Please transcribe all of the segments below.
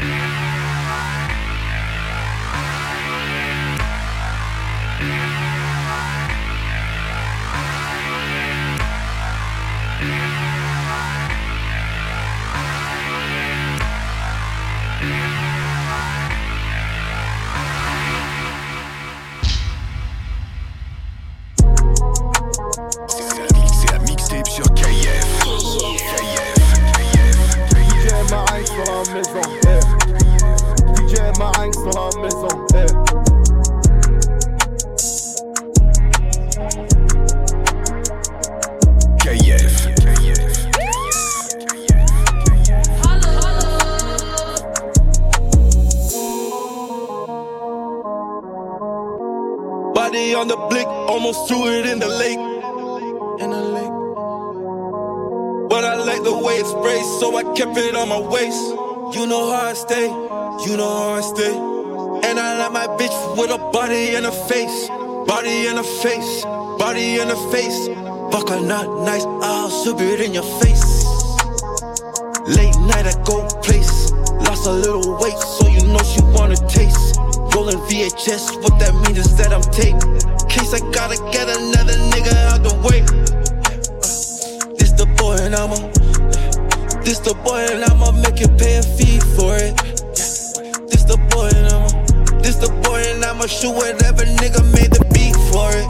C'est on my waist. You know how I stay, you know how I stay. And I like my bitch with a body and a face. Body and a face, body and a face. Fuck her not nice, I'll slip it in your face. Late night at go place. Lost a little weight, so you know she wanna taste. Rolling VHS, what that means is that I'm taped. Case I gotta get another nigga out the way. Uh, this the boy and I'ma. This the boy and I'ma make you pay a fee for it. This the boy and I'ma. This the boy and I'ma shoot whatever nigga made the beat for it.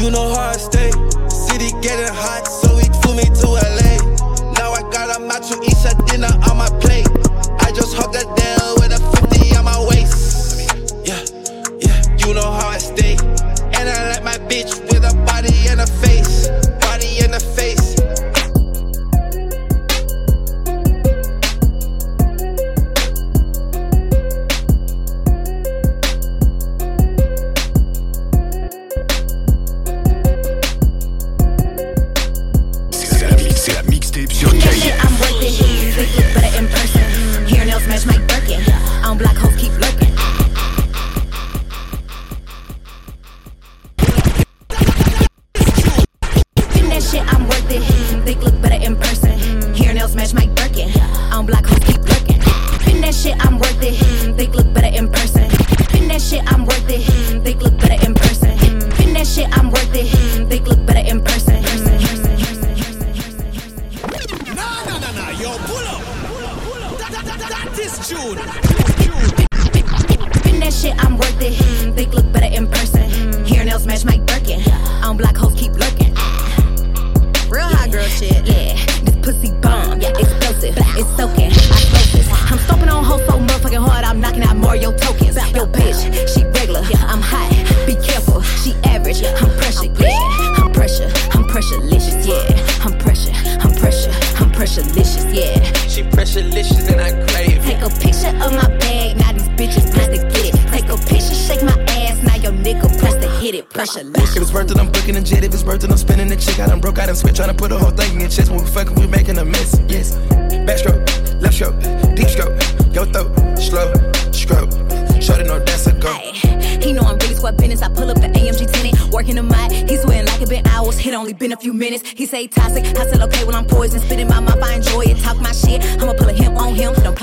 You know how I stay. City getting hot, so he flew me to LA. Now I got a macho Isha dinner on my plate. I just hugged a deal with a 50 on my waist. Yeah, yeah, you know how I stay. And I like my bitch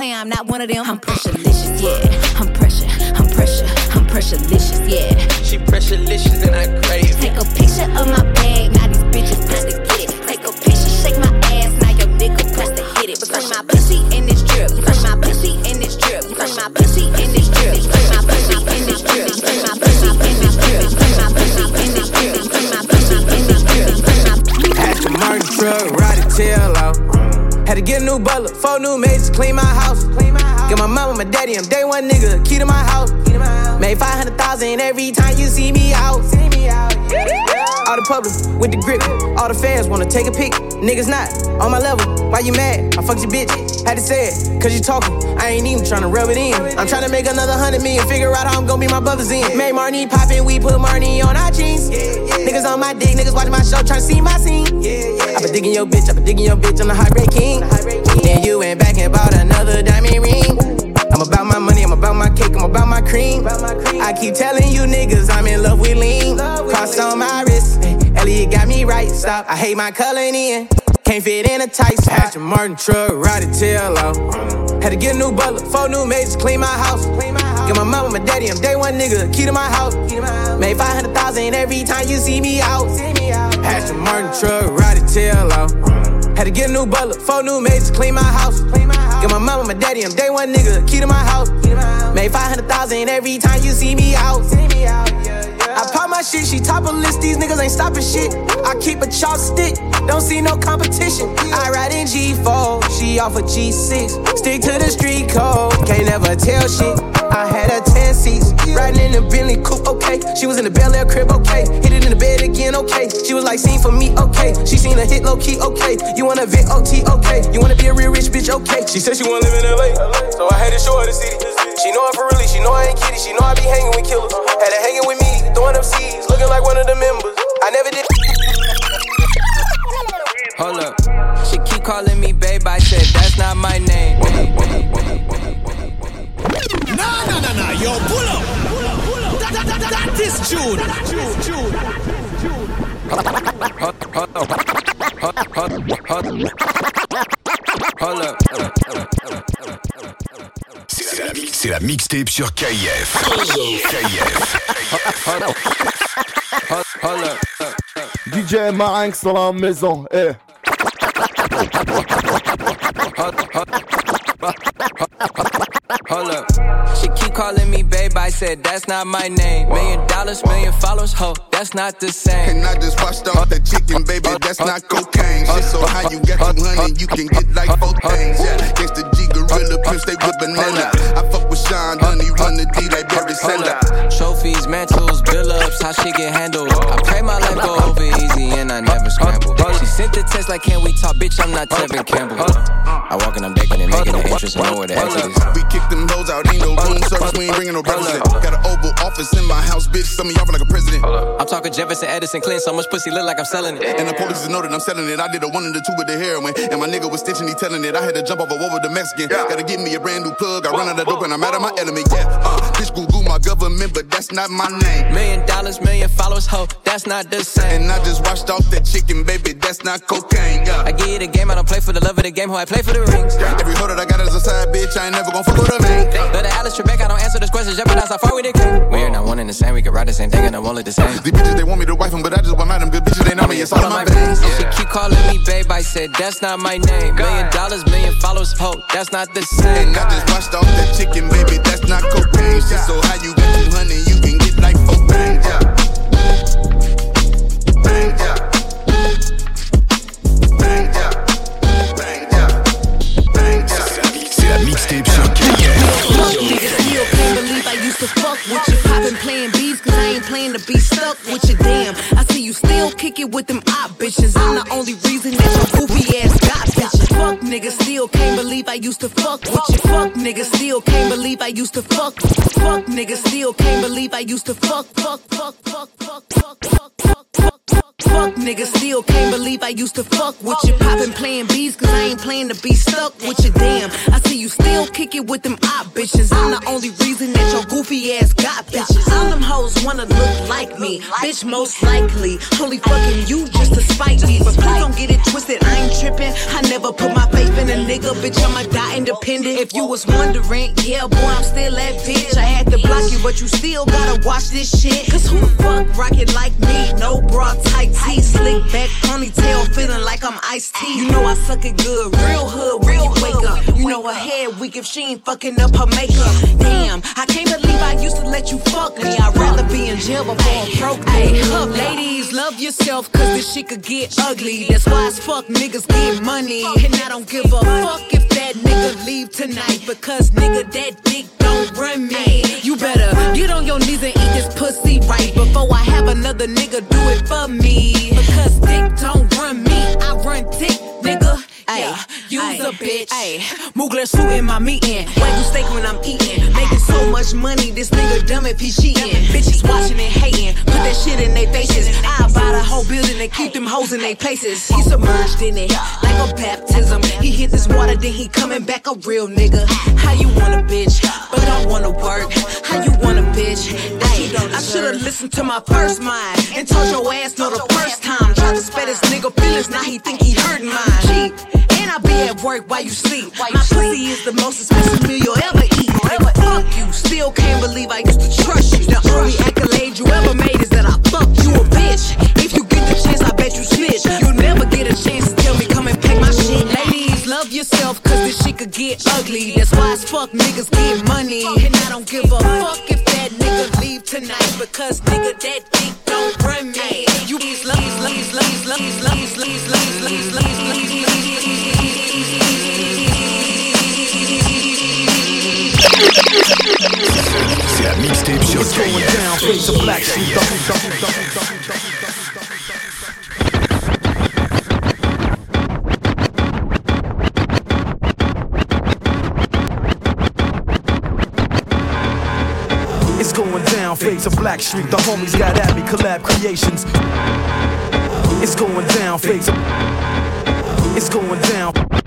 him. I'm not one of them. I'm pressurelicious, yeah. I'm pressure, I'm pressure, I'm pressurelicious, yeah. She pressurelicious and I crave it. Take a picture of my bag, now these bitches press to get it. Take a picture, shake my ass, now your nigga press to hit it. Between my pussy and this drip, between my pussy and this drip, between my pussy and this drip, between my pussy and this drip, between my pussy to get a new butler, four new maids, clean my house. Get my mom mama, my daddy, I'm day one nigga, key to my house. Made 500,000 every time you see me out. See me out. All the public with the grip, all the fans wanna take a pic. Niggas not on my level, why you mad? I fucked your bitch, had to say it, cause you talking. I ain't even tryna rub it in. I'm tryna make another hundred million, figure out how I'm gonna be my brother's in. Made Marnie poppin', we put Marnie on our jeans. Niggas on my dick, niggas watching my show, tryna see my scene. I been digging your bitch, I been digging your bitch, I'm the heartbreak king. Then you went back and bought another diamond ring. I'm about my money, I'm about my cake, I'm about my cream. I keep telling you niggas I'm in love with lean. Cross on my wrist, eh, Elliot got me right. Stop, I hate my color in. Can't fit in a tight spot. Aston Martin truck, ride the tail out. Had to get a new butler, four new maids to clean my house. Get my mama, my daddy, I'm day one nigga, key to my house. Made 500,000 every time you see me out. Aston Martin truck, ride the tail out. Had to get a new butler, four new maids to clean my house. Get my mama, my daddy, I'm day one nigga, key to my house. Made 500,000 every time you see me out. I pop my shit, she top a list, these niggas ain't stopping shit. I keep a chopstick, don't see no competition. I ride in G4, she off a G6. Stick to the street code, can't never tell shit. I had her 10 seats, riding in the Bentley coupe, okay. She was in the Bel Air crib, okay. Hit it in the bed again, okay. She was like, seen for me, okay. She seen a hit low key, okay. You wanna Vic OT, okay. You wanna be a real rich bitch, okay. She said she wanna live in LA, so I had to show her the city. She know I'm for really, she know I ain't kidding, she know I be hanging with killers. Had her hanging with me, throwing up seeds, looking like one of the members. I never did. Hold up. She keep calling me babe. I said that's not my name. Nah, nah, nah, nah. Yo, pull up. That is June. C'est la, la mixtape sur KIF. KIF. DJ Marinx dans la maison. Eh. Hey. Said that's not my name. Million dollars, million followers. Ho, that's not the same. And I just washed off that chicken, baby, that's not cocaine. Shit, so how you get 200, you can get like four things. Yeah, gangsta G gorilla, pimp stay with banana. I fuck with Sean Honey, run the D like Barry Sanders. Trophies, mantles, bill ups, how she get handled. I pray my life go over easy and I never scramble. She sent the text like, can we talk? Bitch, I'm not Tevin Campbell. I walk and I'm decking and making an entrance and know where the exit is. We kick them hoes out, ain't no room service, we ain't bringing no brothers in. Got an oval office in my house, bitch, some of y'all like a president. I'm talking Jefferson, Edison, Clinton, so much pussy look like I'm selling it. And the police know that I'm selling it. I did a one and the two with the heroin. And my nigga was stitching, he telling it. I had to jump off a wall with the Mexican. Gotta give me a brand new plug. I run out of dope and I'm out of my element. Yeah, uh, bitch, Google my government, but that's not my name. Million dollars, million followers, ho, that's not the same. And I just washed off that chicken, baby, that's not cocaine. Yeah. I give you the game, I don't play for the love of the game, ho, I play for the rings. Every hoe that I got is a side bitch, I ain't never gon' fuck with a man. But the Alex Trebek, I don't answer those questions, jeopardize how far we came. We're not one and the same, we can ride the same thing and I won't look the same. These bitches, they want me to wife them, but I just want them good bitches, they know me, it's all in my veins. She keep calling me babe, I said that's not my name. Million dollars, million followers, ho, that's not the same. And I just washed off that chicken, baby, that's not cocaine. Shit, so how you I to fuck with you. Poppin' playing beats, cause I ain't playing to be stuck with you. Damn, I see you still kick it with them op bitches. I'm the only reason that your goofy ass got bitches. Fuck niggas, still can't believe I used to fuck with you. Fuck niggas, still can't believe I used to fuck. Fuck niggas, still can't believe I used to fuck, fuck, fuck, fuck, fuck, niggas, still can't believe I used to fuck with you. Poppin' playing beats, cause I ain't playing to be stuck with you. Damn, I see you still kick it with them op bitches. I'm the only reason that your goofy ass got bitches. All them hoes wanna look like me, bitch, most likely. Only fucking you just to spite me. But please don't get it twisted, I ain't trippin'. I never put my faith in a nigga, bitch, I'ma die independent. If you was wondering, yeah, boy, I'm still that bitch. I had to block you, but you still gotta watch this shit. Cause who the fuck rockin' like me? No bra, tight tee, slick back, ponytail, feeling like I'm iced tea. You know I suck it good, real hood, real wake up. You know her head weak if she ain't fucking up her makeup. Damn, I can't believe I used to let you fuck me. I'd rather be in jail before I'm broke me. Up, ladies, love yourself, cause this shit could get ugly. That's why as fuck niggas get money. And I don't give a fuck if that nigga leave tonight, because nigga, that dick don't run me. You better get on your knees and eat this pussy right before I have another nigga do it for me. Mugler suit in my meeting. Wagyu steak when I'm eating. Making so much money, this nigga dumb if he cheating. Bitches watching and hating. Put that shit in their faces. I buy the whole building and keep them hoes in their places. He submerged in it like a baptism. He hit this water, then he coming back a real nigga. How you want a bitch, but don't wanna work? How you want a bitch? Ay, I should've listened to my first mind and told your ass no the first time. Tried to spare this nigga feelings, now he think he hurting mine. Cheat. At work while you sleep. My pussy is the most expensive meal you'll ever eat. Fuck you. Still can't believe I used to trust you. The only accolade you ever made is that I fucked you a bitch. If you get the chance, I bet you snitch. You'll never get a chance to tell me come and pay my shit. Ladies, love yourself, cause this shit could get ugly. That's why as fuck niggas get money. And I don't give a fuck if that nigga leave tonight. Because nigga, that dick don't run me. You love, these love, these love, these love, these love, It's going down, face to Blackstreet. The homies got at me, collab creations. It's going down, fade to. It's going down.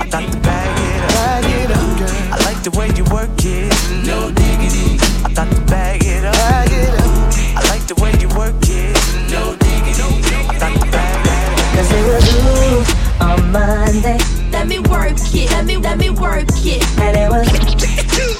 I got to bag it up, bag it up, girl. I like the way you work it, no diggity. I got to bag it up, bag it up. I like the way you work it, no diggity. I got to bag it up. Cause it was you on Monday. Let me work it, let me, let me work it. And it was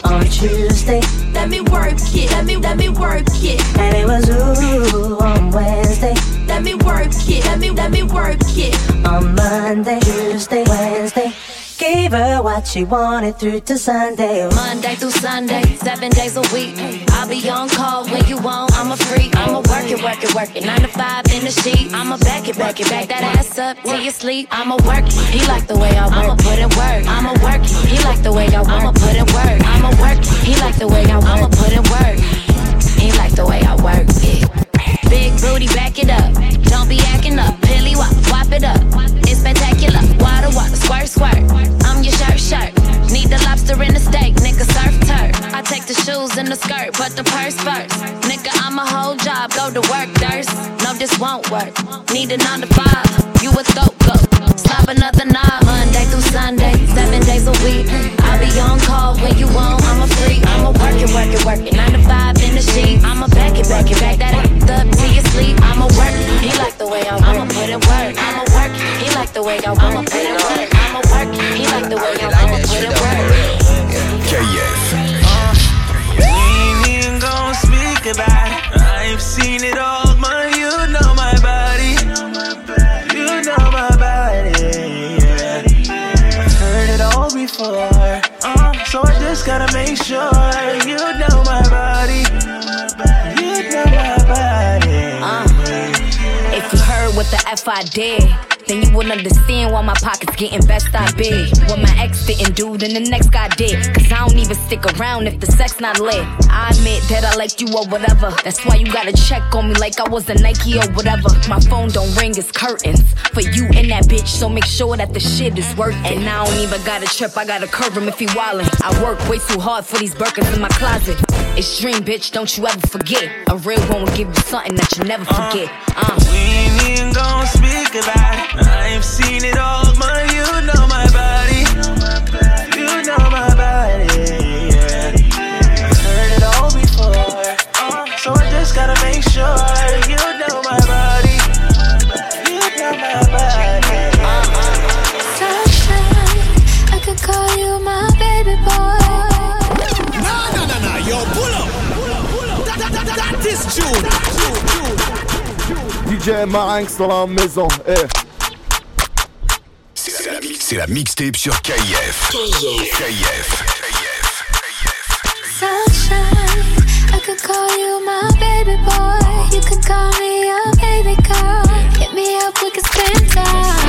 on Tuesday. Let me work it, let me, let me work it. And it was ooh on Wednesday. Let me work it, let me, let me work it. On Monday, Tuesday, Wednesday. Gave her what she wanted through to Sunday. Monday through Sunday, seven days a week. I'll be on call when you want. I'm a freak. I'ma work it, work it, work it. Nine to five in the sheet. I'ma back it, back it, back that ass up till you sleep. I'ma work it. He like the way I work. I'ma put in work. I'ma work it. He like the way I work. I'ma put in work. I'ma work it. He like the way I work. I'ma put in work. He like the way I work it. Big booty, back it up. Don't be acting up. Pilly wop, wop it up. It's spectacular. Water, water, squirt, squirt. I'm your shirt, shirt. Need the lobster in the steak, nigga, surf turf. I take the shoes and the skirt, but the purse first. Nigga, I'm a whole job, go to work, thirst. No, this won't work. Need a nine to five. You a throat go. Slap another knob. Monday through Sunday, days a week. I'll be on call when you want. I'm a freak. I'ma work it, work it, work it. Nine to five in the sheet. I'ma back it, back it, back that ass up till you sleep. I'ma work. He like the way I work. I'ma put in work. I'ma work. He like the way I work. I'ma put in work. I'ma work. He like the way I work. I'ma put in work. KF. We ain't even gon' speak about it. I've seen it all, what the F I did, then you wouldn't understand why my pockets getting best I big. What my ex didn't do, then the next guy did. Cause I don't even stick around if the sex not lit. I admit that I like you or whatever. That's why you gotta check on me like I was a Nike or whatever. My phone don't ring, it's curtains. For you and that bitch, so make sure that the shit is worth it. And I don't even gotta trip, I gotta curve him if he wildin'. I work way too hard for these Birkins in my closet. It's dream, bitch, don't you ever forget. A real one will give you something that you never forget. Uh. Ain't gon' speak about it. I've seen it all, man. You know my DJ Marinx dans la maison. Eh. C'est la, mixtape sur KIF. KIF. Sunshine, I could call you my baby boy. You could call me your baby girl. Hit me up, we could spend time.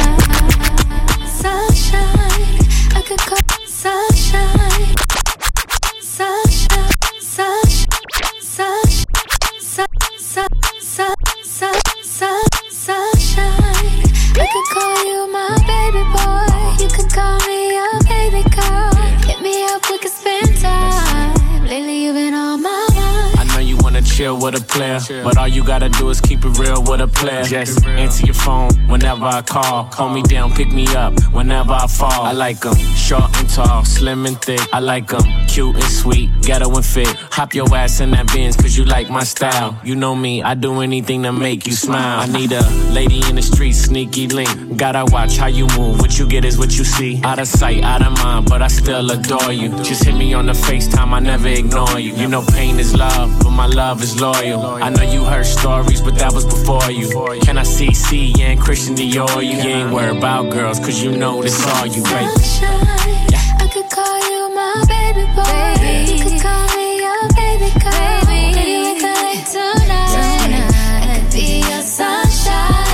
With a player. But all you gotta do is keep it real with a player. Just answer your phone whenever I call. Call me down, pick me up whenever I fall. I like them short tall, slim and thick. I like them cute and sweet, ghetto and fit. Hop your ass in that Benz, cause you like my style. You know me, I do anything to make you smile. I need a lady in the street, sneaky link. Gotta watch how you move. What you get is what you see. Out of sight, out of mind, but I still adore you. Just hit me on the FaceTime, I never ignore you. You know pain is love, but my love is loyal. I know you heard stories, but that was before you. Can I see C and Christian Dior? You ain't worried about girls, cause you know this all you, baby. Yeah. I could call you my baby boy. Baby. You could call me your baby girl. Baby, Maybe we could tonight. tonight. I could be your sunshine.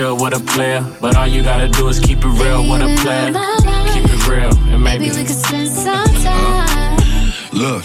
chill with a player. But all you gotta do is keep it real with a player. Keep it real, and maybe, maybe we could spend some time. Look,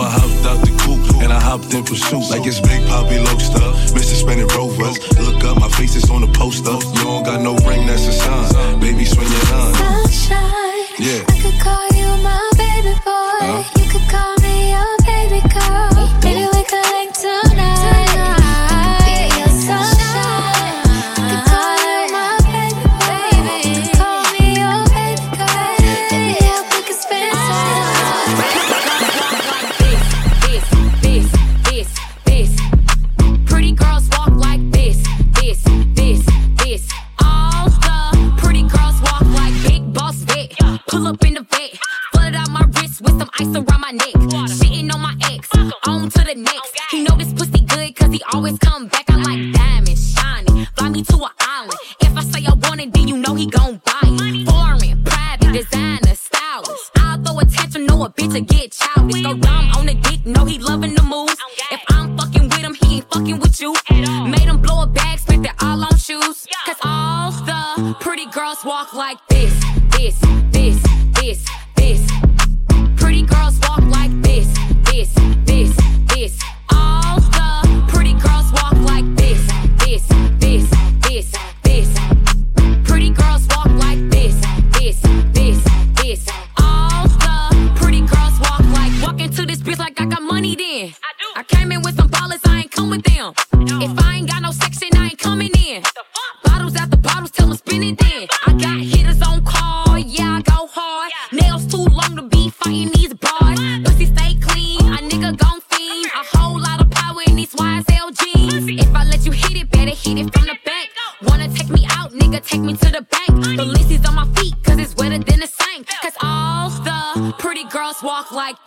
So I hopped out the coupe and I hopped in pursuit. Like it's Big Poppy Loaster. Mr. Spinning Rovers. Look up, my face is on the poster. You don't got no ring, that's a sign. Baby, swing your line. Sunshine. Yeah. I could call you my baby boy. Uh. You could call me your baby girl. Maybe Cause all the pretty girls walk like this, this, this, like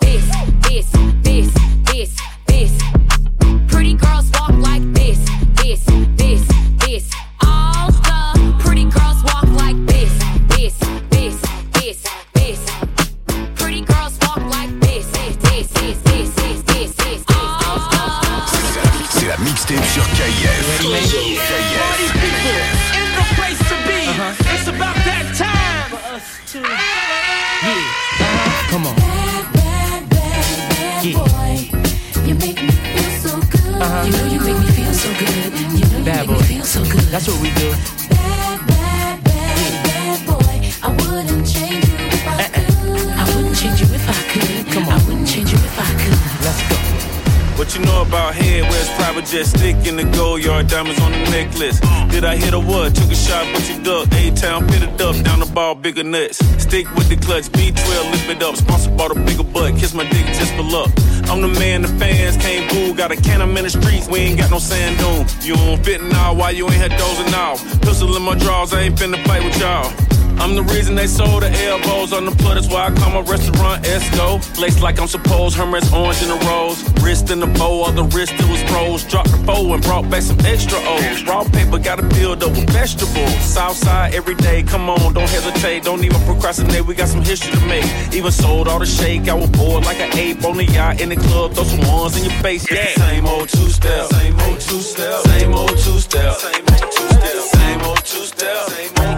bigger nuts. Stick with the clutch, B12, lift it up. Sponsored bought a bigger butt, kiss my dick just for luck. I'm the man the fans can't boo. Got a can in the streets, we ain't got no sand dune. You don't fit now, why you ain't had dozing off? Pistol in my drawers, I ain't finna fight with y'all. I'm the reason they sold the elbows on the. That's why I call my restaurant Esco. Laced like I'm supposed, Hermes orange in the rose. Wrist in the bow, all the wrist it was pros. Dropped the foe and brought back some extra O's. Raw paper, gotta build up with vegetables. Southside every day, come on, don't hesitate. Don't even procrastinate, we got some history to make. Even sold all the shake, I was bored like an ape on the yacht in the club. Throw some ones in your face, yeah. Same old two step, same old two step, same old two step, same old two step, same old two step, same old two step.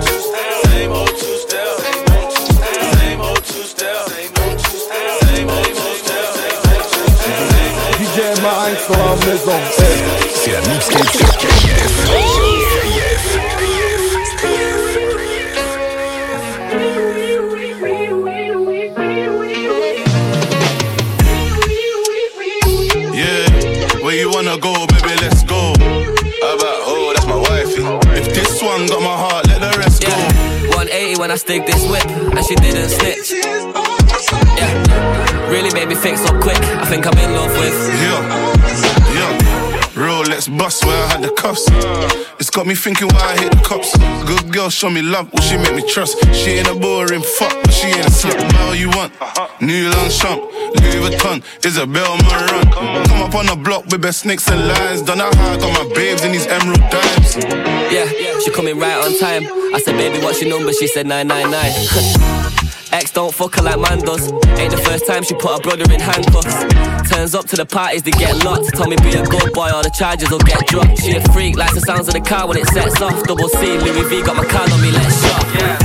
Sur la maison. C'est la mixtape sur KF. Yeah, where you wanna go, baby, let's go. About, oh, that's my wifey. If this one got my heart, let the rest go. 180 when I stick this whip, and she didn't snitch. Yeah, really made me think so quick. I think I'm in love with. Yeah, yeah. Rolex bust where I had the cuffs. It's got me thinking why I hit the cops. Good girl, show me love, will she make me trust? She ain't a boring fuck, but she ain't a slut. Buy all you want. New Longchamp, Louis Vuitton, Isabel Marant. Come up on the block with best snakes and lions. Done how I got my babes in these emerald dimes. Yeah, she coming right on time. I said, baby, what's your number? She said 999. Ex don't fuck her like man does. Ain't the first time she put her brother in handcuffs. Turns up to the parties, they get locked. Told me be a good boy or the charges will get dropped. She a freak, likes the sounds of the car when it sets off. Double C, Louis V got my card on me, let's shop. Yeah,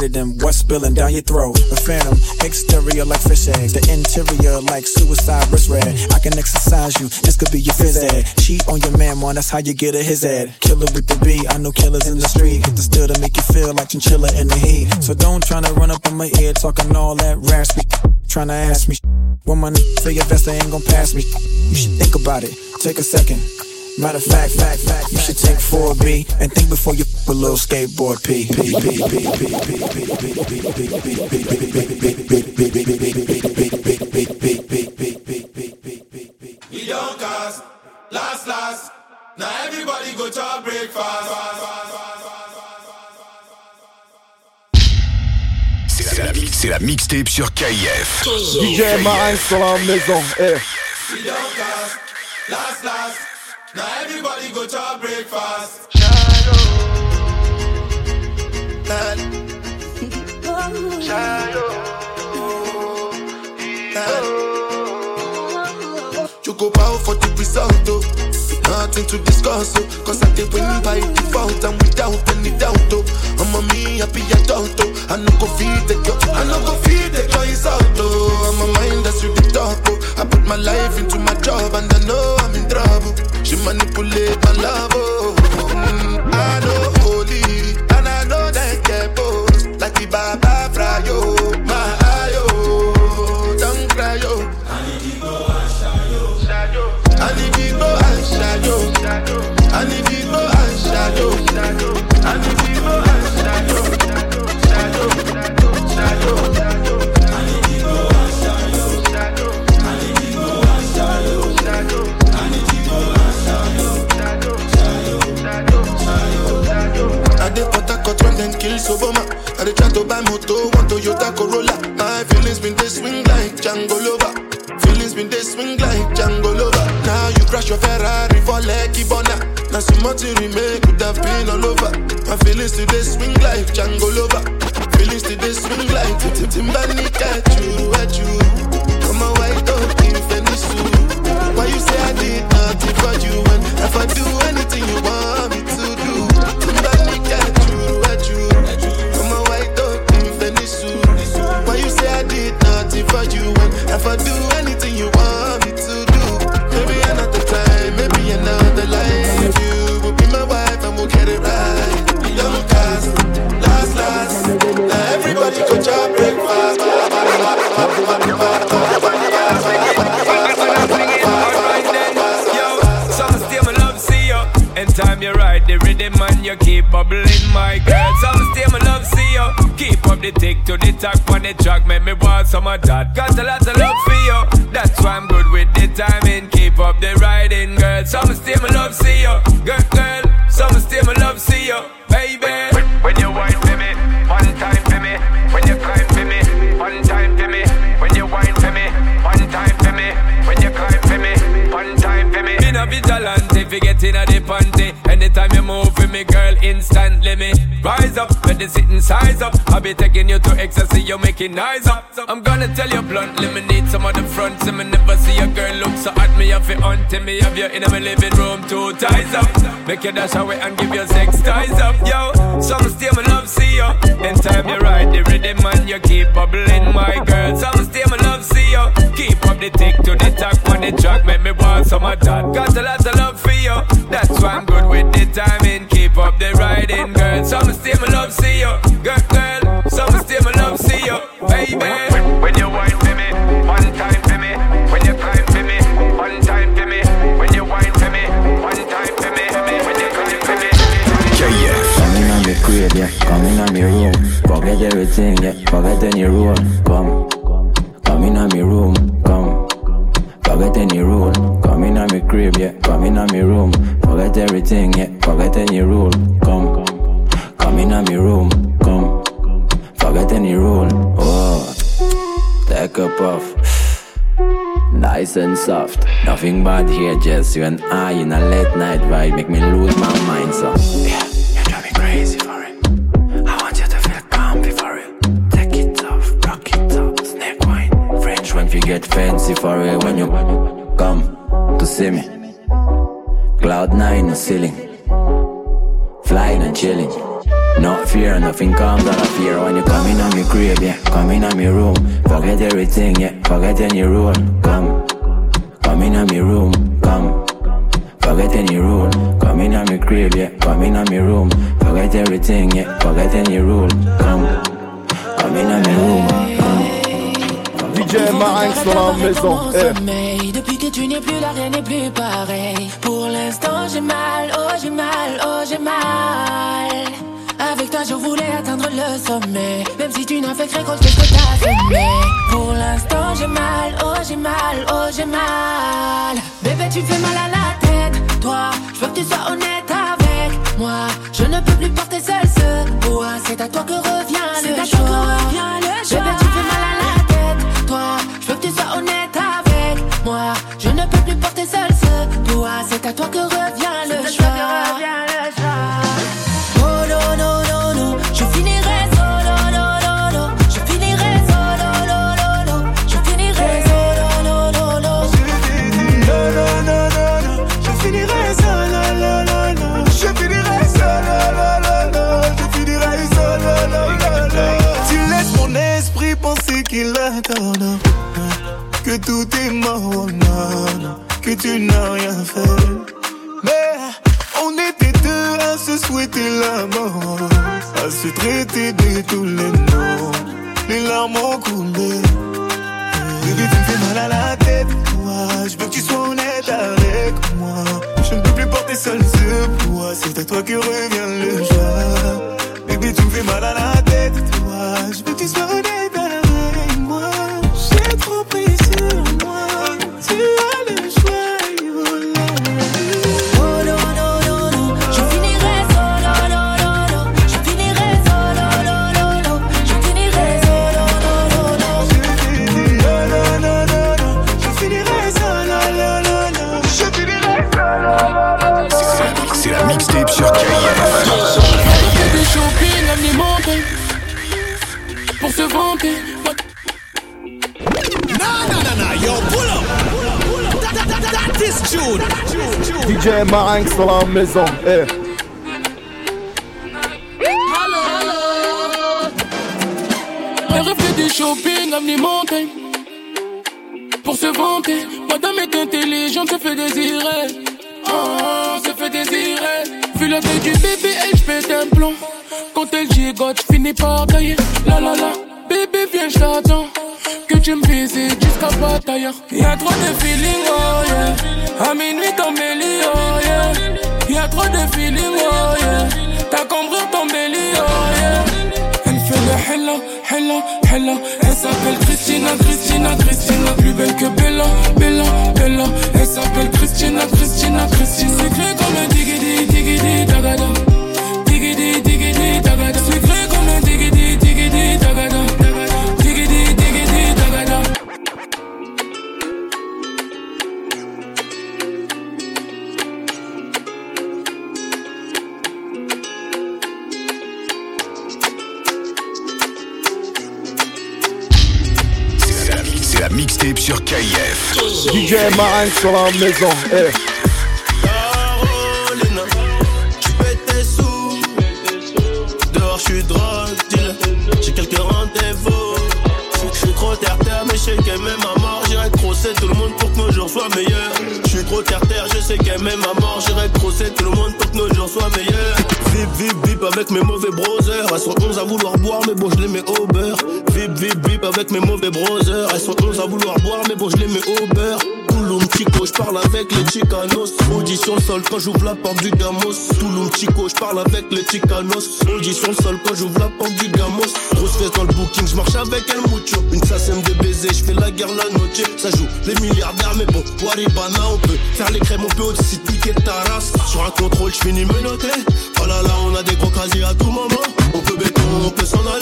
Whiter than what's spilling down your throat. The phantom, exterior like fish eggs. The interior like suicide wrist red. I can exercise you, this could be your phys ed. Cheat on your man, man, that's how you get a his ed. Killer with the B, I know killers in the street. Hit the still to make you feel like chinchilla in the heat. So don't tryna run up on my ear talking all that raspy. Tryna ask me, when my your vest, ain't gon' pass me. You should think about it, take a second. Matter of fact, fact, fact, you should take 4B and think before you f a little skateboard P. Million cars, last, last. Now everybody go to breakfast. C'est la mixtape sur KIF. DJ Marin sur la maison. Hey. We last, last. Now everybody go to breakfast. Shadow. Shadow. Shadow. Choco Pau for the result. Nothing to discuss, oh. Cause I did win by default and without any doubt, oh. I'm a me happy adult, oh. I no go feed the girl, I no go feed the girl out, oh. I'm a mind that's you the top, oh. I put my life into my job and I know I'm in trouble. She manipulate my love, oh. Mm, I know holy and I know that get both like the Baba Frayo, kill Soboma. I dey try to buy moto, one Toyota Corolla. My feelings been they swing like Django Lover. Feelings been they swing like Django Lover. Now you crash your Ferrari for Lucky Bona. Now some more to remake could have been all over. My feelings today swing like Django Lover. Feelings today swing like Tim Timbani at you, at you. Come on, white dog in Fenisu. Why you say I did nothing for you when if I do anything you want I do anything you want me to do? Maybe another time, maybe another life. You will be my wife and we'll get it right. Young cast, last, last. Now everybody go job breakfast. Time you ride the rhythm and you keep bubbling, my girl. Some up the tick to the tack on the track, make me want some of that. Got a lot of love for you. That's why I'm good with the timing. Keep up the riding, girl. Some stay my love see you, girl, girl. Some stay my love see you, baby. When, when you wine for me, one time for me. When you climb for me, one time for me. When you wine for me, one time for me. When you climb for me, one time for me. Been a vigilante, if you get in a the panty. Anytime you move for me, girl, instantly me rise up. When the sitting size up, I'll be taking you to ecstasy, you making eyes up. I'm gonna tell you bluntly, me need some of the front. See me never see a girl look so hot. Me have on till me have you in my living room, two ties up. Make you dash away and give you sex ties up, yo. Some stay my love, see you. Anytime you ride the rhythm and you keep bubbling, my girl. Some stay my love, see you. Keep up the tick to the tack on the track, make me want some of that. Got a lot riding, girl. Some stay my love, see you. Girl, girl. Some stay my love, see you. Baby. When, when you wine for me, one time for me. When you climb for me, one time for me. When you wine for me, one time for me. When you climb for me. Come in on me crib, yeah. Come in on me room. Forget everything, yeah. Forget any rule. Come, come Nothing bad here, just you and I in a late night ride. Make me lose my mind, so. Yeah, rien n'est plus pareil. Pour l'instant, j'ai mal, oh j'ai mal, oh j'ai mal. Avec toi, je voulais atteindre le sommet. Même si tu n'as fait que récolter ce que t'as. Pour l'instant, j'ai mal, oh j'ai mal, oh j'ai mal. Bébé, tu fais mal à la tête. Toi, je veux que tu sois honnête avec moi. Je ne peux plus porter seul ce poids. C'est à toi que 5 sur la maison. Eh. Hey. Reflet du shopping comme les. Pour se vanter, madame est intelligente, se fait désirer. Oh, oh se fait désirer. Vu la taille du bébé, elle pète un plomb. Quand elle gigote, je finis par tailler. La la la, bébé, viens, je t'attends. Que tu me visites jusqu'à Pattaya. Y'a trop de feeling, oh yeah. À minuit comme les oh, yeah. Trop de feeling, oh yeah. T'as compris ton belly, oh yeah. Elle fait le hella, hella, hella. Elle s'appelle Christina, Christina, Christina. Plus belle que Bella, Bella, Bella. Elle s'appelle Christina, Christina, Christina. Secret comme un digidi, digidi, dagada. Mixtape sur KIF. DJ dans la maison. Eh. Carolina, tu pètes tes sous. Dehors, je suis dealer. J'ai quelques rendez-vous. Je suis trop terre-terre, mais je sais qu'elle m'aime à mort. J'irai crosser tout le monde pour que nos jours soient meilleurs. M'aime à mort. J'irai crosser tout le monde pour que nos jours soient meilleurs. Vip, vip, vip avec mes mauvais brothers. Elles sont 11 à vouloir boire, mais bon, je les mets au beurre. Vip, vip, vip avec mes mauvais brothers. Elles sont 11 à vouloir boire, mais bon, je les mets au beurre. Chico, je parle avec les Chicanos. Audition sol quand j'ouvre la porte du Gamos. Touloum Chico, je parle avec les Chicanos. Audition sol quand j'ouvre la porte du Gamos. Grosse fesse dans le booking, je marche avec El Mucho. Une sème de baiser, je fais la guerre la noche. Ça joue les milliardaires, mais bon, Waribana, on peut faire les crèmes, on peut aussi piquer ta race. Sur un contrôle, je finis menotté. Oh là là, on a des gros casiers à tout moment. On peut béton, on peut s'en aller.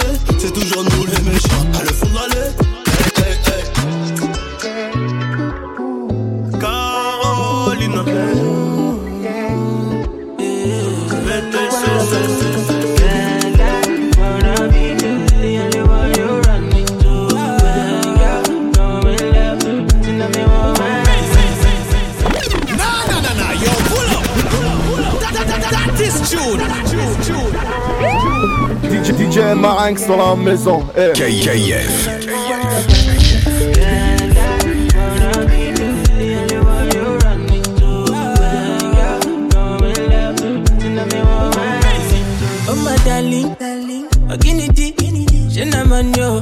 DJ Marinx dans la maison. KIF. Oh my darling, Oginity, Shenaman yo.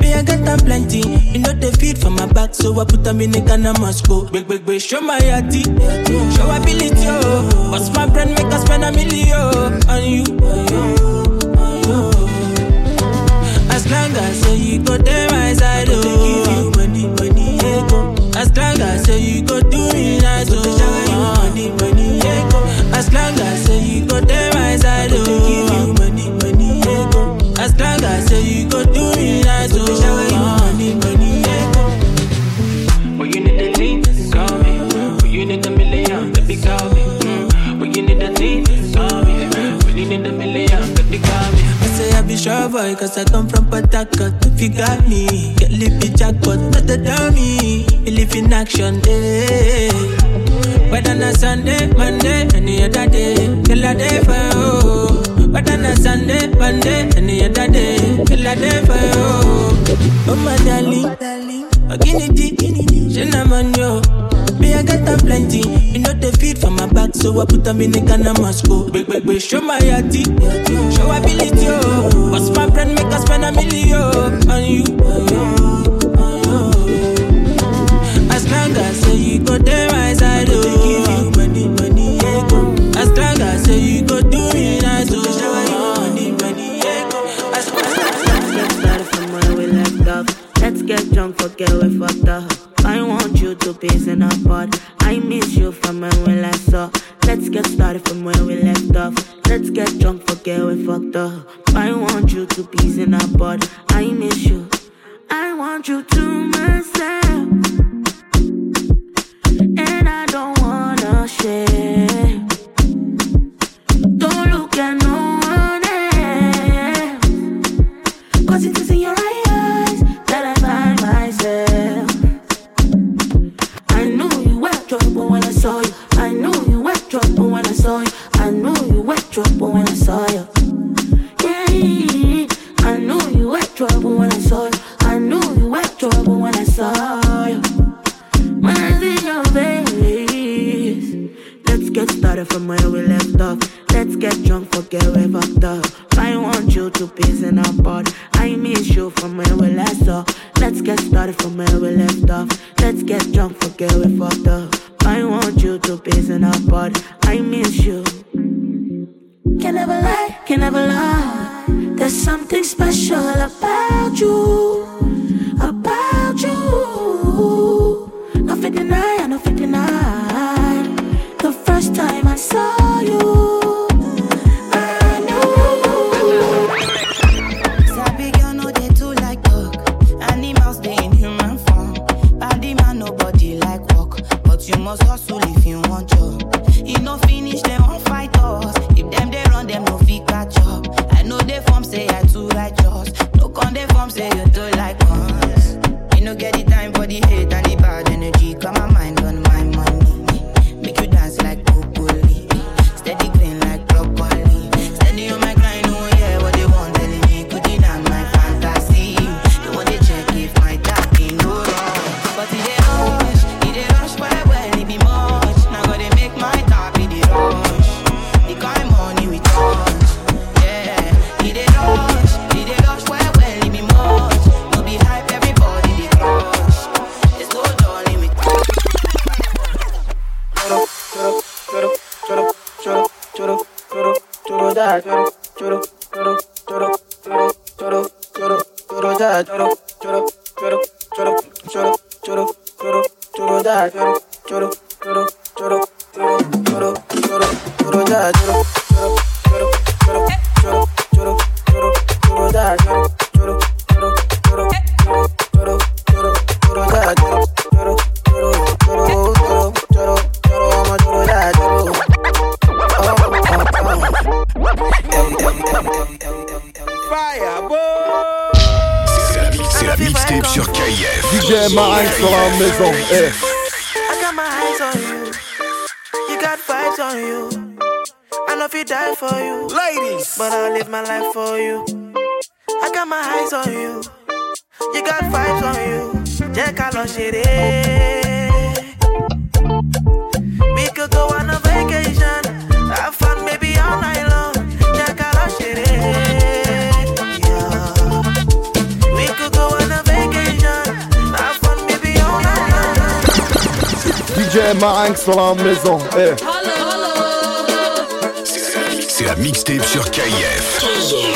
Me I got them plenty, you know the feed for my back, so I put them in the Ghana must go. Big big big, show my yati, show ability oh. What's my brand? Make us spend a million on you? As long as say you go there my side, oh. give you money, money, yeah, go. As long as say you go do me nice, oh. money, money, yeah, go. As long as say you go there my side, oh. give you money, money, yeah, go. As long as say you go do me nice, oh. boy, cause I come from Patakat. If you got me, get lippy jackpot, not the dummy. Believe in action eh? Whether on a Sunday, Monday, any other day, kill a day for you. Whether on a Sunday, Monday, any other day, kill a day for you. Oh my darling, oh, oh guinea, guinea, je n'aime yo. Me I got a plenty they feed for my back, so I put them in the Ghana must go. Big, big, big, show my show ability, oh. What's my brand make us spend a million on you? As long as you go there, my side, oh. Give you money, money. As long as. Let's get drunk, forget we fucked up to topes in a pod. I miss you from when we last saw. Let's get started from where we left off. Let's get drunk, forget we fucked up. I want you to peace in a pod. I miss you. I want you to myself. And I don't wanna share. Don't look at no one else. Cause it's Eh, ma sur la maison. Eh. C'est la mixtape sur KIF.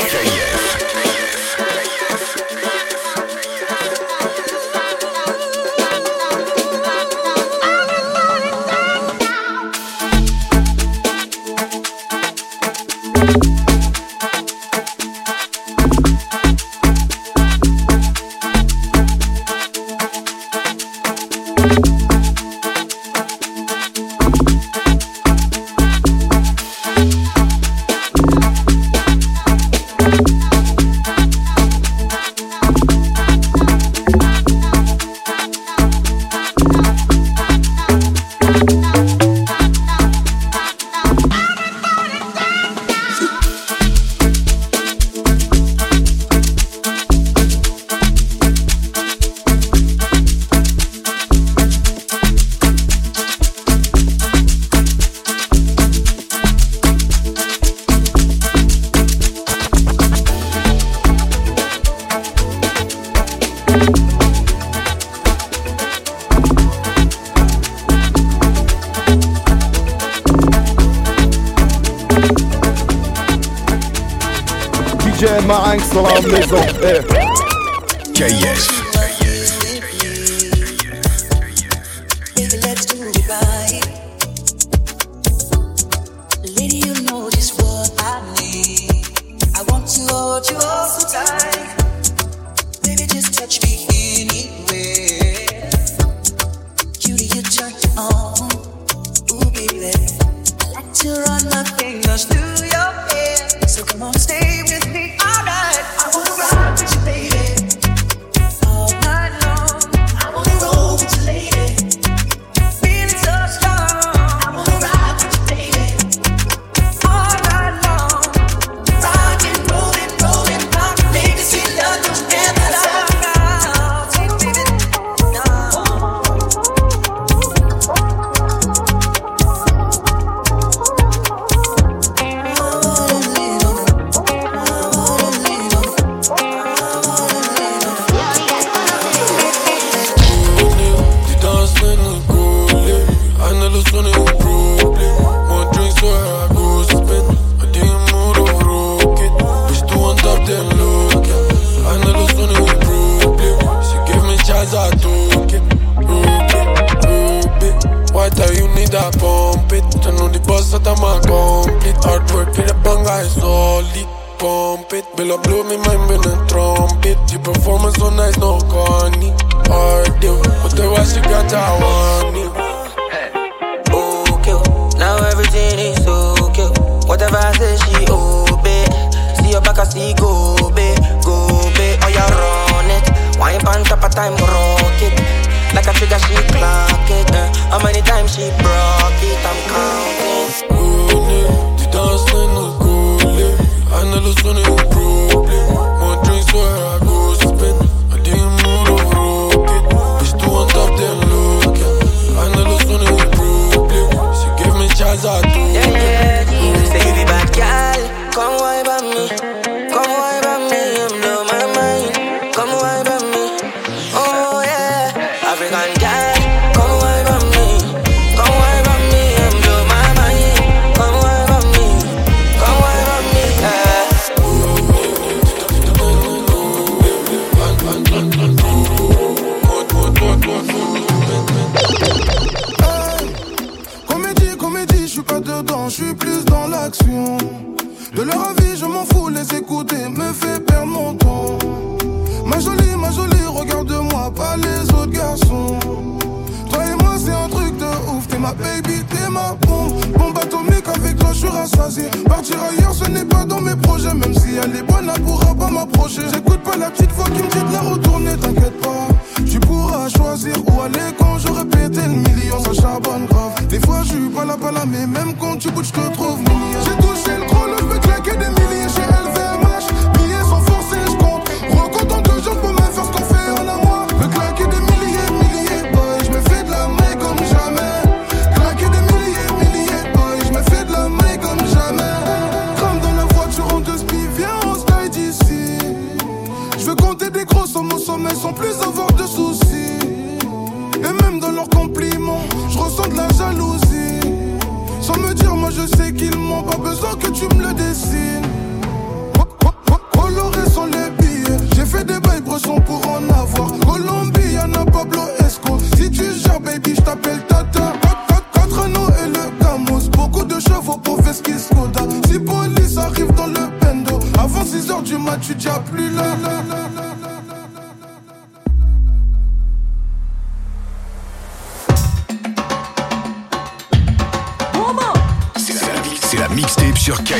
sur KIF.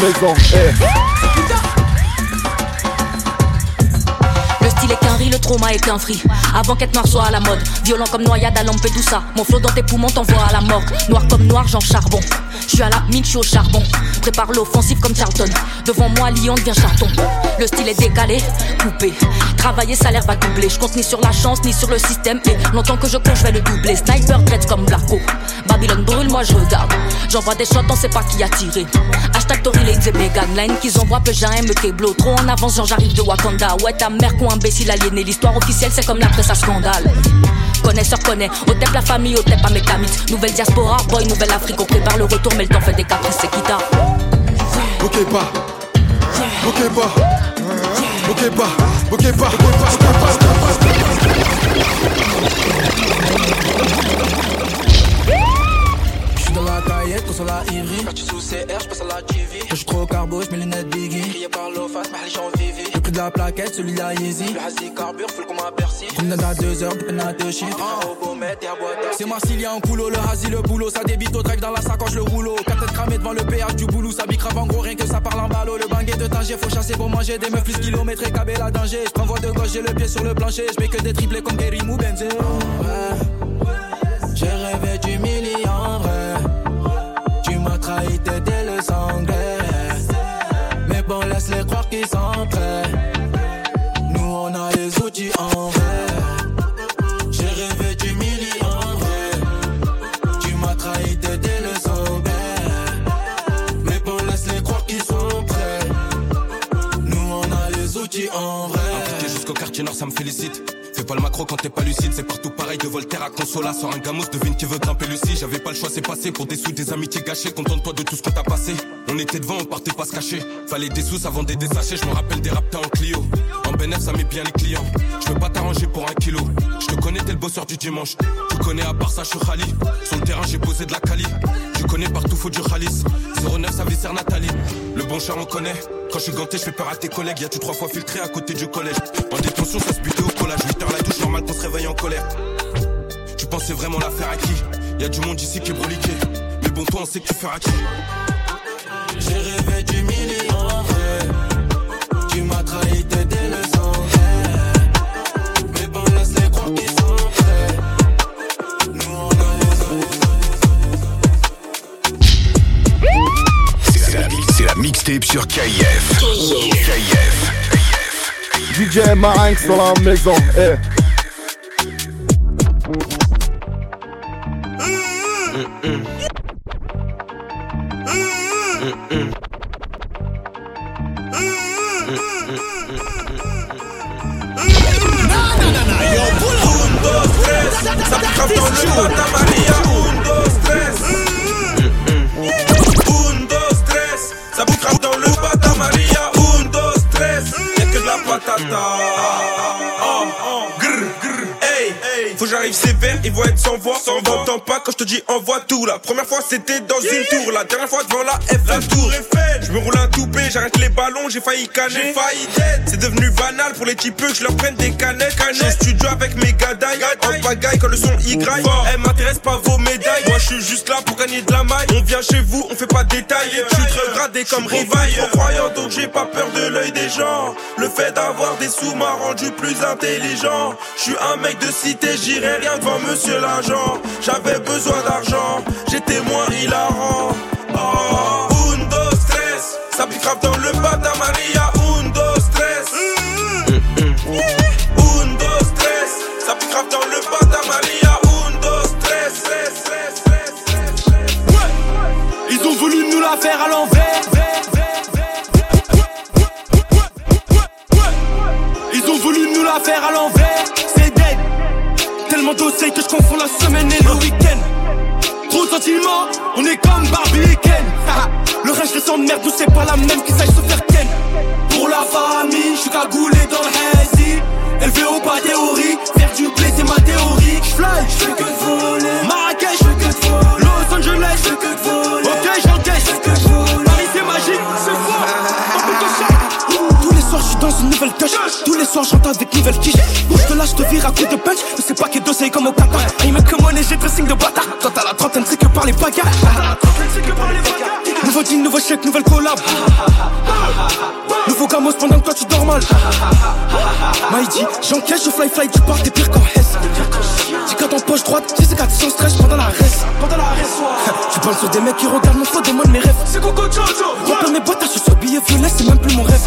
Maison. Le style est qu'un riz, le trauma est qu'un free. Avant qu'être noir soit à la mode. Violent comme noyade à Lampedusa. Mon flot dans tes poumons t'envoie à la mort. Noir comme noir, genre charbon. Je suis à la mine, je au charbon prépare l'offensive comme Charlton. Devant moi, Lyon devient Charton. Le style est décalé, coupé. Travailler, salaire va doubler. Je compte ni sur la chance, ni sur le système. Et longtemps que je compte, je vais le doubler. Sniper traite comme Blacko. Babylone brûle, moi je regarde. J'envoie des shots, on sait pas qui a tiré. Hashtag Tory Lady Megan. Line qu'ils envoient, que j'aime Keblo. Trop en avance, genre j'arrive de Wakanda. Ouais, ta mère, con imbécile aliéné. L'histoire officielle, c'est comme la presse à scandale connaisseur connaît. Au tep la famille, au tep à mes camis. Nouvelle diaspora, boy, nouvelle Afrique. On prépare le retour, mais le temps fait des caprices, c'est quittard pas, ok pas, ok J'suis dans la caillette, sur la Ivry. Parti sous CR, j'passe à la TV. Je suis trop carbo, j'mets les lunettes Biggie. Crié par l'eau face, ma en vivi. De la plaquette, celui de la Yeezy. Le hasi carbure, full comme un Bercy. Promenade à 2 heures, de peine à 2 chiffres. C'est Marsilia en coulo, le hasi, le boulot. Ça débite au drive dans la sacoche, le rouleau. Quatre têtes cramées devant le péage du boulot. Ça bicrave en gros, rien que ça parle en ballot. Le banguet de danger, faut chasser pour manger. Des meufs plus kilomètres et cabé la danger. J'prends de gauche, j'ai le pied sur le plancher. J'mets que des triplés comme Gary ou Benzo. J'ai rêvé du million vrai. Tu m'as trahi, t'étais le sanglais. Ça me félicite. Fais pas le macro quand t'es pas lucide, c'est partout pareil de Voltaire à Consola. Sors un gamos, devine qui veut grimper Lucie. J'avais pas le choix, c'est passé pour des sous, des amitiés gâchées. Contente-toi de tout ce qu'on t'a passé. On était devant, on partait pas se cacher. Fallait des sous, vendait des sachets. Je me rappelle des raptas en Clio. En BNF, ça met bien les clients. Je veux pas t'arranger pour un kilo. Je te connais, t'es le bosseur du dimanche. Tu connais à part ça, je suis Khali. Sur le terrain, j'ai posé de la cali. Tu connais partout, faut du Khalis. 09, ça viscère Nathalie. Le bon chat, on connaît. Quand je suis ganté, je fais peur à tes collègues. Y'a tu trois fois filtré à côté du collège? En détention, ça se butait au collage. 8 heures la douche, normal qu'on se réveille en colère. Tu pensais vraiment la faire à qui? Y'a du monde ici qui est broliqué. Mais bon, toi, on sait que tu feras qui? J'ai rêvé du vrai. Tu m'as trahi, t'étais le sanglais. Mais bon, laisse-les croire qu'ils sont prêts. Nous, on a C'est la, c'est la mixtape sur KIF. KIF. DJ Marinx dans la maison. Eh. Ils vont T'entends pas quand je te dis envoie tout. La première fois c'était dans une tour, la dernière fois devant la F. La tour Eiffel. Je me roule un toupé, j'arrête les ballons, j'ai failli canner. J'ai failli. C'est devenu banal pour les types que je leur prenne des canettes. Au studio avec mes gadailles. En pagaille quand le son Y. Elle m'intéresse pas vos médailles. Moi je suis juste là pour gagner de la maille. On vient chez vous, on fait pas de détails. Je suis trop gradé comme rivaille. En croyant donc j'ai pas peur de l'œil des gens. Le fait d'avoir des sous m'a rendu plus intelligent. Je suis un mec de cité, j'irai rien devant monsieur l'agent. J'avais besoin d'argent, j'étais moins hilarant. Oh, un, dos, tres, ça pique grave dans le bata Maria. Un, dos, tres. Un, dos, tres, ça pique grave dans le bata Maria. Un, dos, tres. Ouais. Ils ont voulu nous la faire à l'envers. Ils ont voulu nous la faire à l'envers. C'est dead. Tellement d'oseille que je confonds la semaine et le week-end. On est comme Barbie et Ken. le reste de merde, nous c'est pas la même qui sache se faire Ken. Pour la famille, je suis cagoulé dans le hazy. Élevé au pas théorie, faire du blé c'est ma théorie. J'fly, j'fais que voler. Soirs, j'entends avec nouvelle quiche. Où je te lâche, te vire à coup de punch. Je sais pas quel dossier comme au Qatar. Ils mettent que monnaie, j'ai dressing de bâtard. Toi, t'as la trentaine, c'est que par les bagarres. Nouveau deal, nouveau chèque, nouvelle collab. Nouveau gamos pendant que toi tu dors mal. Maïdi, j'encaisse, je fly fly, tu pars, t'es pire qu'en Hess. J'ai qu'à ton poche droite, j'ai ces gars sans stress pendant la reste. Pendant la reste, Tu parles sur des mecs qui regardent mon faute, demande mes rêves. C'est Coco Jojo. Mes bottes, je suis sur billet violet, c'est même plus mon rêve.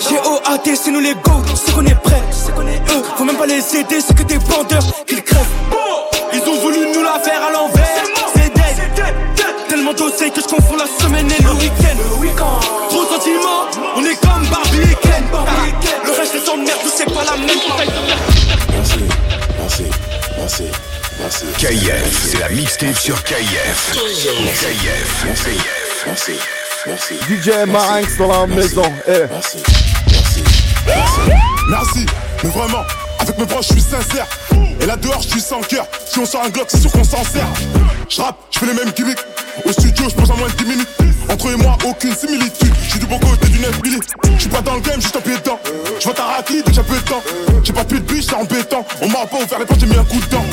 J'ai OAT, c'est nous les go, c'est qu'on est prêts. Eux, faut même pas les aider, c'est que des bandeurs qu'ils crèvent. Ils ont voulu nous la faire à l'envers. C'est dead. Tellement d'oseille que je confonds la semaine et le week-end. Trop de sentiments, on est comme Barbie. Le reste des emmerdes, nous c'est pas la même Merci, merci, merci. KIF, c'est la mixtape sur KIF. KIF. Merci, merci, DJ Marinx dans la maison. Eh. Merci, merci, merci. mais vraiment, avec mes proches, je suis sincère. Et là dehors, je suis sans cœur. Si on sort un Glock, c'est sûr qu'on s'en sert. Je rappe, je fais les mêmes gimmicks. Au studio, je pose en moins de 10 minutes. Entre et moi, aucune similitude. Je suis du bon côté du 9 billy. Je suis pas dans le game, juste un pied dedans. Je vois ta raclée, déjà peu de temps. J'ai pas plus de biche, c'est embêtant. On m'a pas ouvert les portes, j'ai mis un coup de dent.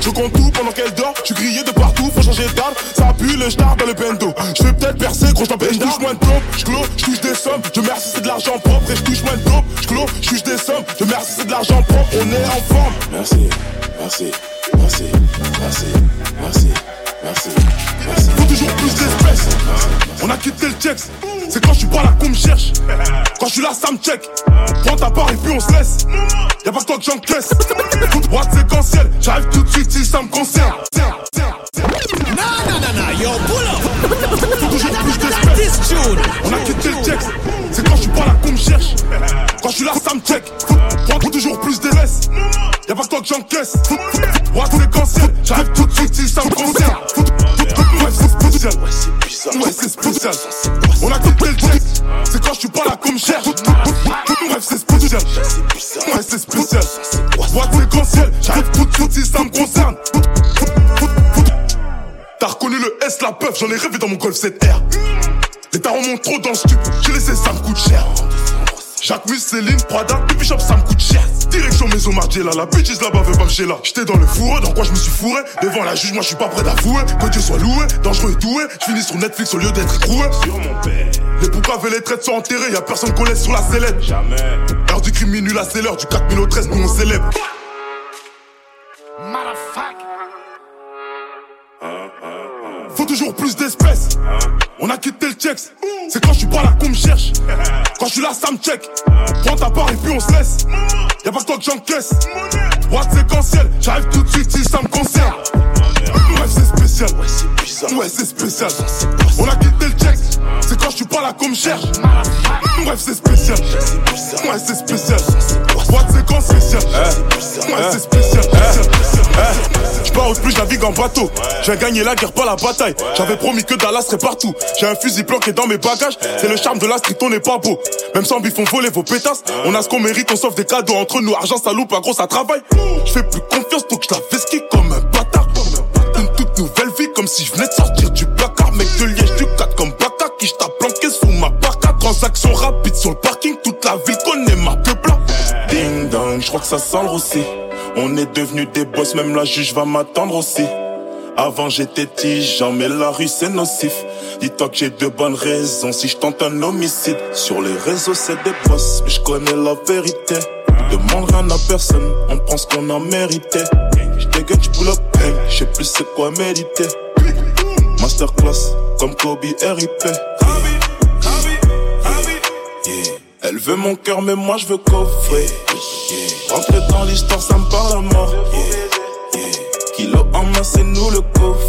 Je compte tout pendant qu'elle dort. Je suis grillé de partout, faut changer d'arme. Ça pue le star dans le bendo. Je vais peut-être percer, gros, je Je touche moins de dope. Je clos, je touche des sommes. Je merci, c'est de l'argent propre. Et je touche moins de dope. Je clos, je touche des sommes. Je merci, c'est de l'argent propre. On est en merci, merci, merci, merci, merci. Faut toujours plus d'espèces. On a quitté le checks. C'est quand je suis pas là qu'on me cherche. Quand je suis là, ça me check. Prends ta part et puis on se laisse. Y'a pas que toi que j'encaisse. Toute boîte séquentielle. J'arrive tout de suite si ça me concerne. Non, non, non, non, yo, pull up. Faut toujours plus d'espèces. On a quitté le checks. C'est quand je suis pas là qu'on me cherche. Quand je suis là, ça me check. Faut toujours plus d'espèces. Y'a pas que toi que j'encaisse. Boîte séquentielle. J'arrive tout de suite si ça me concerne. Ouais, c'est spécial. Ouais, c'est spécial. On a quitté le check. C'est quand je suis pas là qu'on me cherche. Bref, c'est spécial. Ouais, c'est spécial. Boîte séquentielle. J'arrive tout de suite si ça me concerne. T'as reconnu le S, la puff, j'en ai rêvé dans mon Golf 7R. Les tarons montent trop dans le stup, j'ai laissé ça me coûte cher. Jacques Mus, Céline, Prada, Baby Shop, ça me coûte cher. Direction Maison Margiela, la bitches là-bas veut pas me là. J'étais dans le fourreux, dans quoi je me suis fourré? Devant la juge, moi je suis pas prêt d'avouer. Que Dieu soit loué, dangereux et doué. Je finis sur Netflix au lieu d'être écroué. Sur mon père. Les boucaves et les traites sont enterrés, y'a personne qu'on laisse sur la sellette. Jamais. L'heure du crime minuit, là c'est l'heure du 4000 au 13, nous on célèbre. On a quitté le checks. C'est quand je suis pas là qu'on me cherche. Quand je suis là, ça me check. Prends ta part et puis on se laisse. Y'a pas que toi que j'encaisse. Boîte séquentielle. J'arrive tout de suite si ça me concerne. Spécial. Ouais, c'est spécial. On a quitté le checks. C'est quand je suis pas là qu'on me cherche. Bref, c'est spécial. Ouais, c'est spécial. Boîte séquentielle. Ouais, c'est spécial. Je pars au plus, navigue en bateau. J'ai gagné la guerre, pas la bataille. J'avais promis que Dallas serait partout. J'ai un fusil planqué dans mes bagages. C'est le charme de la street, on n'est pas beau. Même sans bif, on voler vos pétasses. On a ce qu'on mérite, on sauve des cadeaux entre nous. Argent, ça loupe, un gros, ça travaille. Je fais plus confiance, donc je la vesquille comme un bâtard. Nouvelle vie, comme si je venais de sortir du placard. Mec de liège, du 4 comme Baka, qui je planqué sous ma parka. Transaction rapide sur le parking, toute la ville connaît ma peuple. Ding dong, je crois que ça sent rossi. On est devenus des boss, même la juge va m'attendre aussi. Avant j'étais tigeant, mais la rue c'est nocif. Dis-toi que j'ai de bonnes raisons si je tente un homicide. Sur les réseaux c'est des boss, mais je connais la vérité. Demande rien à personne, on prend ce qu'on a mérité. Je dégaine, je pull up, hey, je sais plus c'est quoi méditer. Masterclass, comme Kobe RIP. Elle veut mon cœur, mais moi je veux coffrer. Rentrer dans l'histoire, ça me parle à mort. Kilo en main, c'est nous le coffre.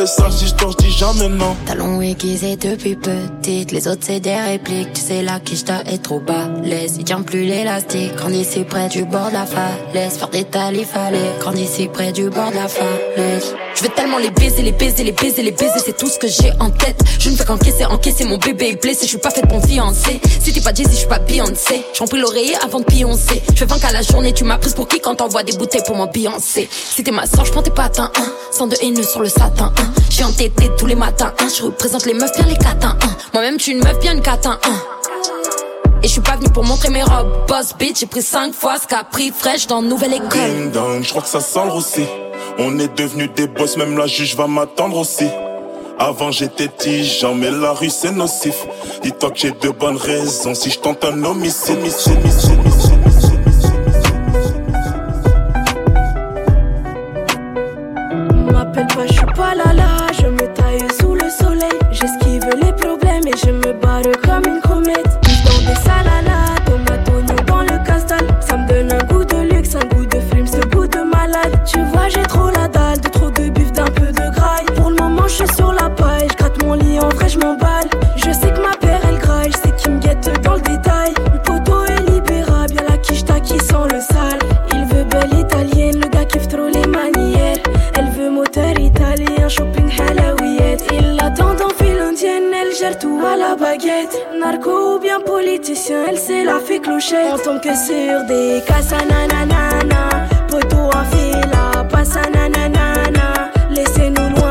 Les sages histoires, je dis jamais non. Talons aiguisés depuis petite, les autres c'est des répliques. Tu sais, la quicheta est trop. Laisse, il tient plus l'élastique. Grande ici près du bord de la falaise. Faire des talifs, fallait. Grande ici près du bord de la falaise. Je veux tellement les baiser, les baiser, les baiser, les baiser, c'est tout ce que j'ai en tête. Je ne fais qu'encaisser, encaisser mon bébé est blessé. Je suis pas faite pour fiancer. Si t'es pas Jay-Z, je suis pas Beyoncé. J'en prie l'oreiller avant de pioncer. Je fais 20 qu'à la journée, tu m'as prise pour qui quand t'envoies des bouteilles pour m'ambiancer. Si t'es ma soeur, je prends tes patins, hein. Sans de haineux sur le satin, hein. J'ai entêté tous les matins, hein. Je représente les meufs bien les catins, hein. Moi-même, suis une meuf bien une catin, hein. Et je suis pas venu pour montrer mes robes. Boss bitch, j'ai pris 5 fois ce qu'a pris fraîche dans nouvelle école. Ding dong, je crois que ça sent le. On est devenus des boss, même la juge va m'attendre aussi. Avant j'étais tigeant, mais la rue c'est nocif. Dis-toi que j'ai de bonnes raisons si je tente un homicide, homicide, homicide, homicide. Je suis sur la paille. Je gratte mon lit, en vrai, je m'emballe. Je sais que ma paire, elle graille. Je sais qu'il me guette dans le détail. Le poteau est libérable, y'a la quicheta qui sent le sale. Il veut belle italienne, le gars kiffe trop les manières. Elle veut moteur italien, shopping halawiyet. Il attend dans fil indienne. tout à la baguette. Narco ou bien politicien, elle c'est la fée clochette. On tombe que sur des casas nanana. Poto en fila, passa nanana. Laissez-nous loin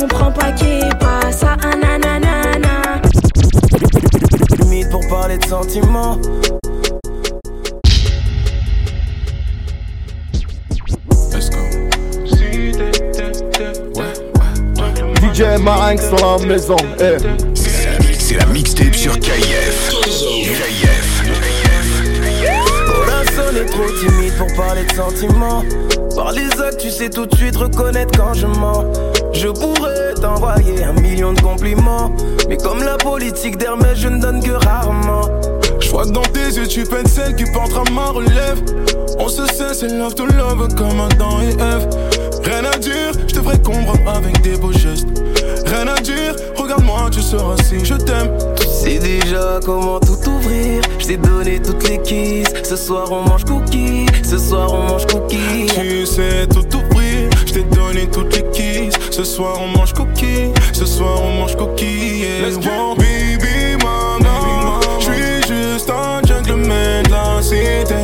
nanana. J'comprends pas qui pas ça, nanana. Limite pour parler de sentiments. Let's go. DJ Marinx dans la maison. eh. C'est la mixtape sur KIF. KIF. Personne est trop timide pour parler de sentiments. Par les actes, tu sais tout de suite reconnaître quand je mens. Je pourrais t'envoyer un million de compliments. Mais comme la politique d'Hermès, je ne donne que rarement. Je vois que dans tes yeux tu peines celle qui portera ma relève. On se sait, c'est love to love comme Adam et Eve. Rien à dire, je devrais comprendre avec des beaux gestes. Rien à dire, regarde-moi, tu sauras si je t'aime. Tu sais déjà comment tout ouvrir. Je t'ai donné toutes les keys. Ce soir on mange cookies. Ce soir on mange cookies. Tu sais tout ouvrir, je t'ai donné toutes les keys. Ce soir on mange cookies, ce soir on mange cookies. Yeah. Oh, baby maman, je suis juste un gentleman de la cité.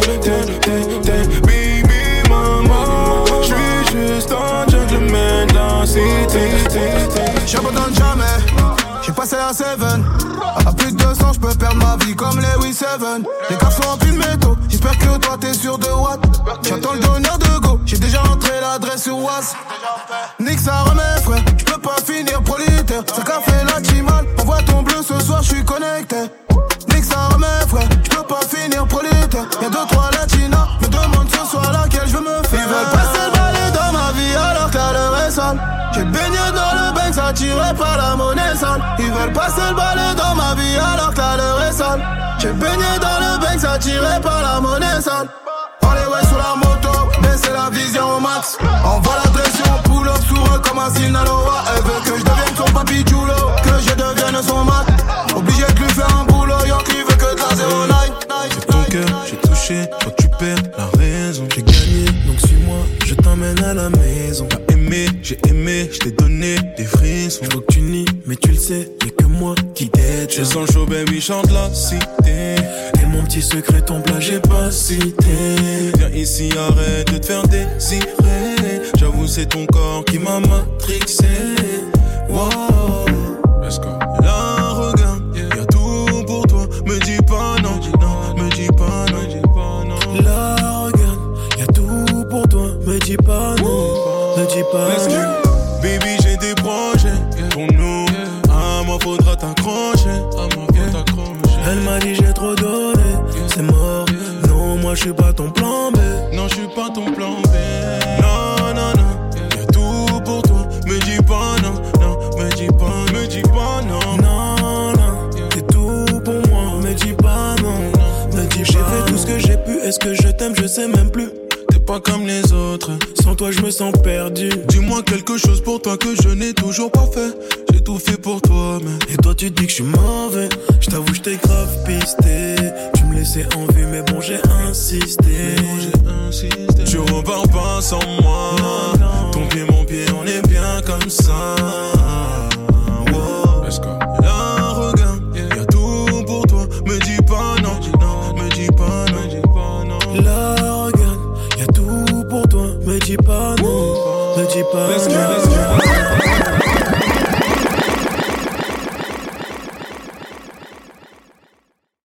Baby maman, je suis juste un gentleman de la cité. J'abandonne. Passé un 7 À plus de 200, je peux perdre ma vie comme les 7 Les cartes sont remplis de métaux. J'espère que toi t'es sûr de what? J'attends le donneur de go. J'ai déjà entré l'adresse sur Was. Nique ça remet, frère. Je peux pas finir prolitaire. Ça café la chimal. Envoie ton bleu ce soir, je suis connecté. Nique ça remet, frère. Je peux pas finir prolitaire. Y'a deux, trois latinas. Me demande ce soir laquelle je veux me faire. Ils veulent passer le balai dans ma vie alors que la est sale. J'ai baigné attiré par la monnaie sale. Ils veulent passer le balai dans ma vie alors que la leur est sale. J'ai baigné dans le bank, attiré par la monnaie sale. Allez ouais sur la moto, baisser la vision au max. Envoie la pression, cité. Et mon petit secret, ton plat, j'ai pas cité. Viens ici, arrête de te faire désirer. J'avoue, c'est ton corps qui m'a matrixé.